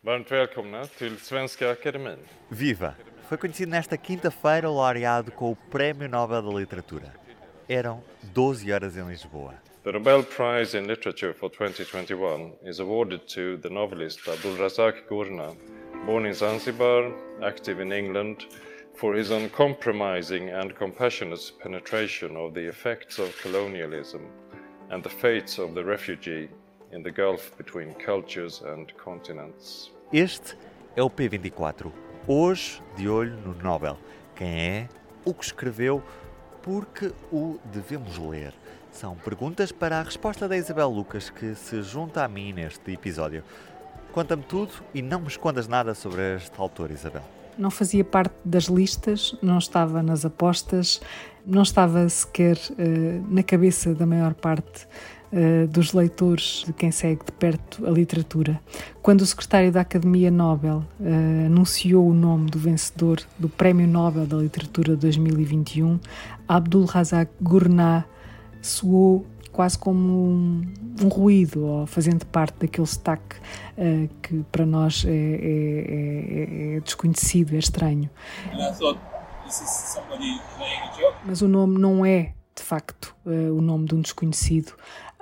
Varmt välkomna till Svenska Akademin. Viva! Foi conhecido nesta quinta-feira o laureado com o Prémio Nobel da Literatura. Eram 12 horas em Lisboa. The Nobel Prize in Literature for 2021 is awarded to the novelist Abdulrazak Gurnah, born in Zanzibar, active in England, for his uncompromising and compassionate penetration of the effects of colonialism and the fates of the refugee in the gulf between cultures and continents. Este é o P24. Hoje, de olho no Nobel. Quem é? O que escreveu? Porque o devemos ler. São perguntas para a resposta da Isabel Lucas, que se junta a mim neste episódio. Conta-me tudo e não me escondas nada sobre este autor, Isabel. Não fazia parte das listas, não estava nas apostas, não estava sequer uh, na cabeça da maior parte uh, dos leitores de quem segue de perto a literatura. Quando o secretário da Academia Nobel uh, anunciou o nome do vencedor do Prémio Nobel da Literatura 2021, Abdul Razak Gurnah soou quase como um, um, ruído, ou fazendo parte daquele sotaque uh, que para nós é, é, é, é desconhecido, é estranho. Mas o nome não é, de facto, uh, o nome de um desconhecido.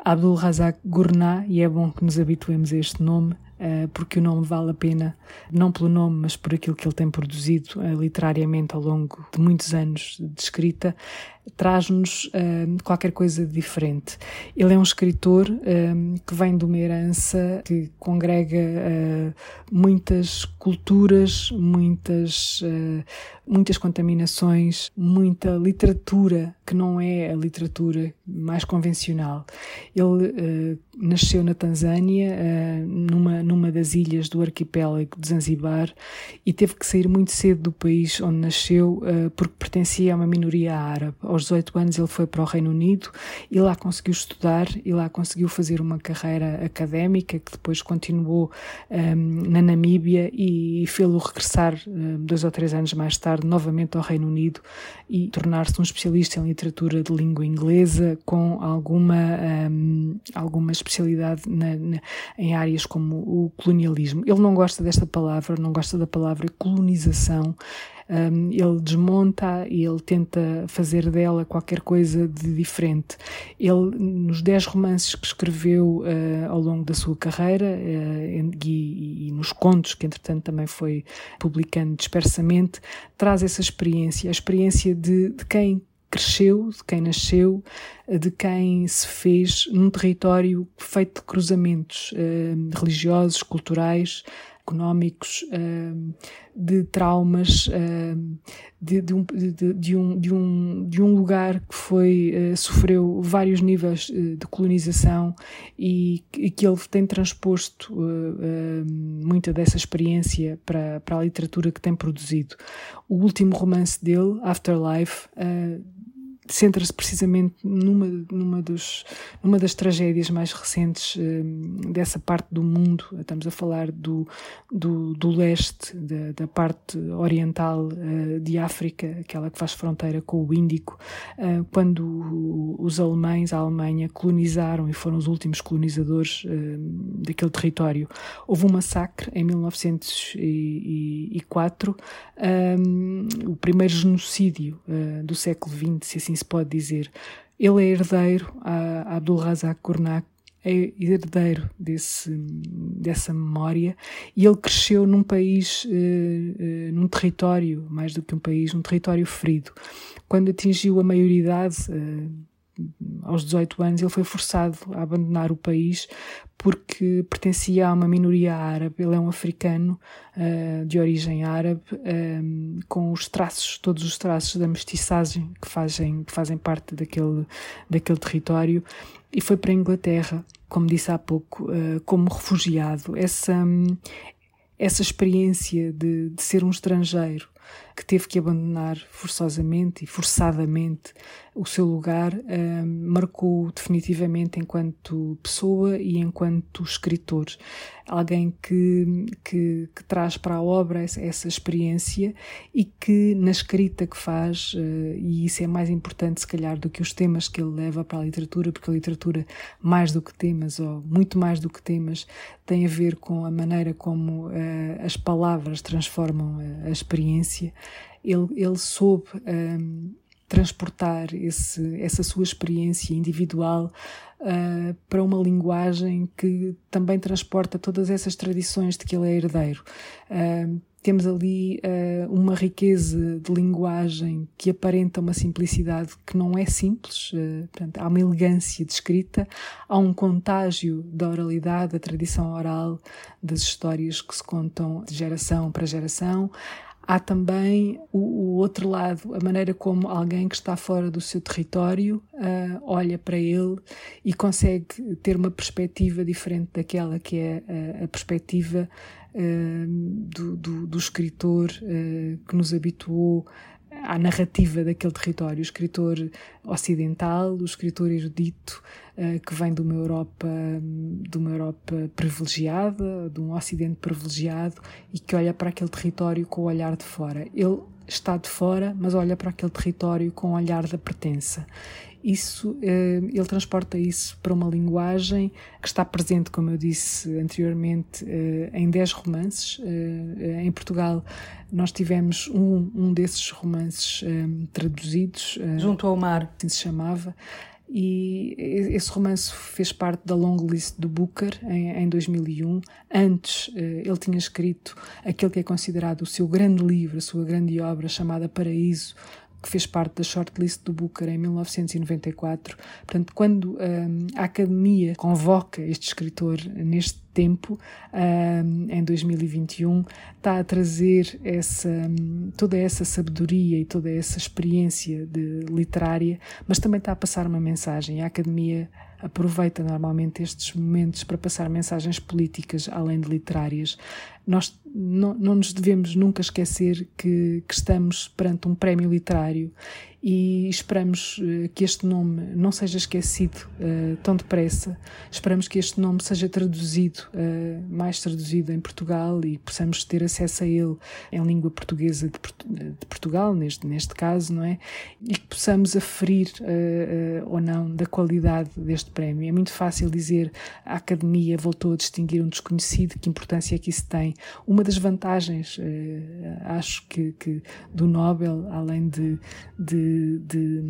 Abdul Razak Gurnah, e é bom que nos habituemos a este nome, porque o nome vale a pena, não pelo nome, mas por aquilo que ele tem produzido literariamente ao longo de muitos anos de escrita traz-nos uh, qualquer coisa diferente. Ele é um escritor uh, que vem de uma herança que congrega uh, muitas culturas, muitas, muitas contaminações, muita literatura que não é a literatura mais convencional. Ele nasceu na Tanzânia, numa das ilhas do arquipélago de Zanzibar, e teve que sair muito cedo do país onde nasceu porque pertencia a uma minoria árabe. Aos 18 anos ele foi para o Reino Unido e lá conseguiu estudar e lá conseguiu fazer uma carreira académica que depois continuou um, na Namíbia e fê-lo regressar um, dois ou três anos mais tarde novamente ao Reino Unido e tornar-se um especialista em literatura de língua inglesa com alguma, um, alguma especialidade na, na, em áreas como o colonialismo. Ele não gosta desta palavra, não gosta da palavra colonização um, ele desmonta e ele tenta fazer dela qualquer coisa de diferente. Ele, nos dez romances que escreveu uh, ao longo da sua carreira uh, e, e, nos contos que, entretanto, também foi publicando dispersamente, traz essa experiência, a experiência de, de quem cresceu, de quem nasceu, de quem se fez num território feito de cruzamentos uh, religiosos, culturais, económicos, de traumas, de, de, um, de, um, de, um, de um lugar que foi, eh, sofreu vários níveis eh, de colonização e, que ele tem transposto eh, muita dessa experiência para, para a literatura que tem produzido. O último romance dele, Afterlife, centra-se precisamente numa, numa, dos, numa das tragédias mais recentes um, dessa parte do mundo. Estamos a falar do, do, do leste, da, da parte oriental uh, de África, aquela que faz fronteira com o Índico, uh, quando os alemães, a Alemanha, colonizaram e foram os últimos colonizadores uh, daquele território. Houve um massacre em 1904, um, o primeiro genocídio do século XX, se assim se pode dizer. Ele é herdeiro, a Abdul Razak Gurnah é herdeiro desse, dessa memória e ele cresceu num país, uh, uh, num território, mais do que um país, um território ferido. Quando atingiu a maioridade, uh, aos 18 anos, ele foi forçado a abandonar o país porque pertencia a uma minoria árabe. Ele é um africano uh, de origem árabe, eh, com os traços, todos os traços da mestiçagem que fazem, que fazem parte daquele, daquele território, e foi para a Inglaterra, como disse há pouco, uh, como refugiado. Essa, essa experiência de, de ser um estrangeiro que teve que abandonar forçosamente e forçadamente o seu lugar, uh, marcou definitivamente enquanto pessoa e enquanto escritor. Alguém que, que, que traz para a obra essa, essa, experiência e que na escrita que faz, uh, e isso é mais importante se calhar do que os temas que ele leva para a literatura, porque a literatura, mais do que temas, ou muito mais do que temas, tem a ver com a maneira como uh, as palavras transformam a, a experiência. Ele, ele soube um, transportar esse, essa sua experiência individual uh, para uma linguagem que também transporta todas essas tradições de que ele é herdeiro. Uh, temos ali uh, uma riqueza de linguagem que aparenta uma simplicidade que não é simples, uh, portanto, há uma elegância de escrita, há um contágio da oralidade, da tradição oral, das histórias que se contam de geração para geração, Há também o, o, outro lado, a maneira como alguém que está fora do seu território uh, olha para ele e consegue ter uma perspectiva diferente daquela que é uh, a perspectiva uh, do, do, do, escritor que nos habituou à narrativa daquele território, o escritor ocidental, o escritor erudito uh, que vem de uma Europa, de uma Europa privilegiada, de um Ocidente privilegiado e que olha para aquele território com o olhar de fora. Ele está de fora, mas olha para aquele território com o olhar da pertença isso, eh, ele transporta isso para uma linguagem que está presente, como eu disse anteriormente, eh, em 10 romances. Eh, em Portugal, nós tivemos um, um desses romances traduzidos. Junto ao Mar. Assim se chamava. E esse romance fez parte da long list do Booker em, em 2001. Antes, ele tinha escrito aquele que é considerado o seu grande livro, a sua grande obra, chamada Paraíso, que fez parte da shortlist do Booker em 1994. Portanto, quando um, a Academia convoca este escritor neste tempo, um, em 2021, está a trazer essa, hum, toda essa sabedoria e toda essa experiência literária, mas também está a passar uma mensagem. A Academia aproveita normalmente estes momentos para passar mensagens políticas além de literárias. Nós não, não nos devemos nunca esquecer que, que estamos perante um prémio literário e esperamos uh, que este nome não seja esquecido uh, tão depressa. Esperamos que este nome seja traduzido, uh, mais traduzido em Portugal e possamos ter acesso a ele em língua portuguesa de, de Portugal, neste, neste caso, não é? E que possamos aferir ou não da qualidade deste prémio. É muito fácil dizer a Academia voltou a distinguir um desconhecido, que importância é que isso tem? Uma das vantagens, acho que, que do Nobel, além de, de de,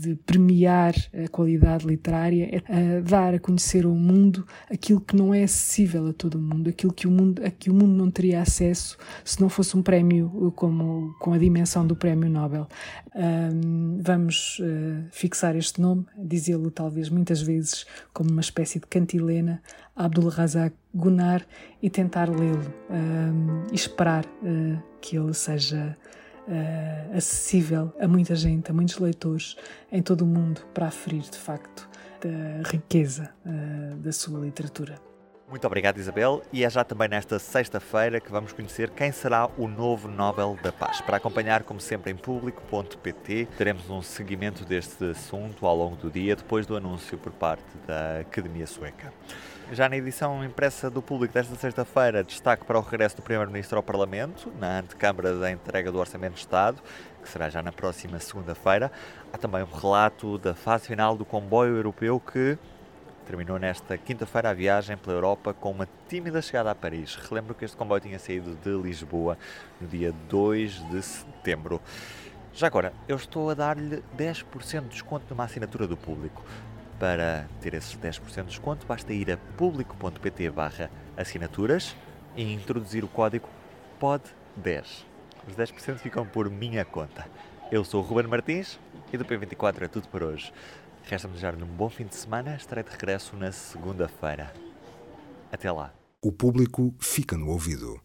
de, premiar a qualidade literária, é dar a conhecer ao mundo aquilo que não é acessível a todo o mundo, aquilo que o mundo, a que o mundo não teria acesso se não fosse um prémio como com a dimensão do prémio Nobel. Vamos uh, fixar este nome, dizê-lo talvez muitas vezes como uma espécie de cantilena, Abdul Razak Gunar, e tentar lê-lo e esperar uh, que ele seja uh, acessível a muita gente, a muitos leitores em todo o mundo para aferir de facto da riqueza uh, da sua literatura. Muito obrigado, Isabel. E é já também nesta sexta-feira que vamos conhecer quem será o novo Nobel da Paz. Para acompanhar, como sempre, em público.pt, teremos um seguimento deste assunto ao longo do dia, depois do anúncio por parte da Academia Sueca. Já na edição impressa do público desta sexta-feira, destaque para o regresso do Primeiro-Ministro ao Parlamento, na antecâmara da entrega do Orçamento de Estado, que será já na próxima segunda-feira. Há também um relato da fase final do comboio europeu que terminou nesta quinta-feira a viagem pela Europa com uma tímida chegada a Paris. Relembro que este comboio tinha saído de Lisboa no dia 2 de setembro. Já agora, eu estou a dar-lhe 10% de desconto numa assinatura do público. Para ter esses 10% de desconto, basta ir a público.pt assinaturas e introduzir o código POD10. Os 10% ficam por minha conta. Eu sou o Ruben Martins e do P24 é tudo por hoje. Resta-me desejar-lhe um bom fim de semana. Estarei de regresso na segunda-feira. Até lá. O público fica no ouvido.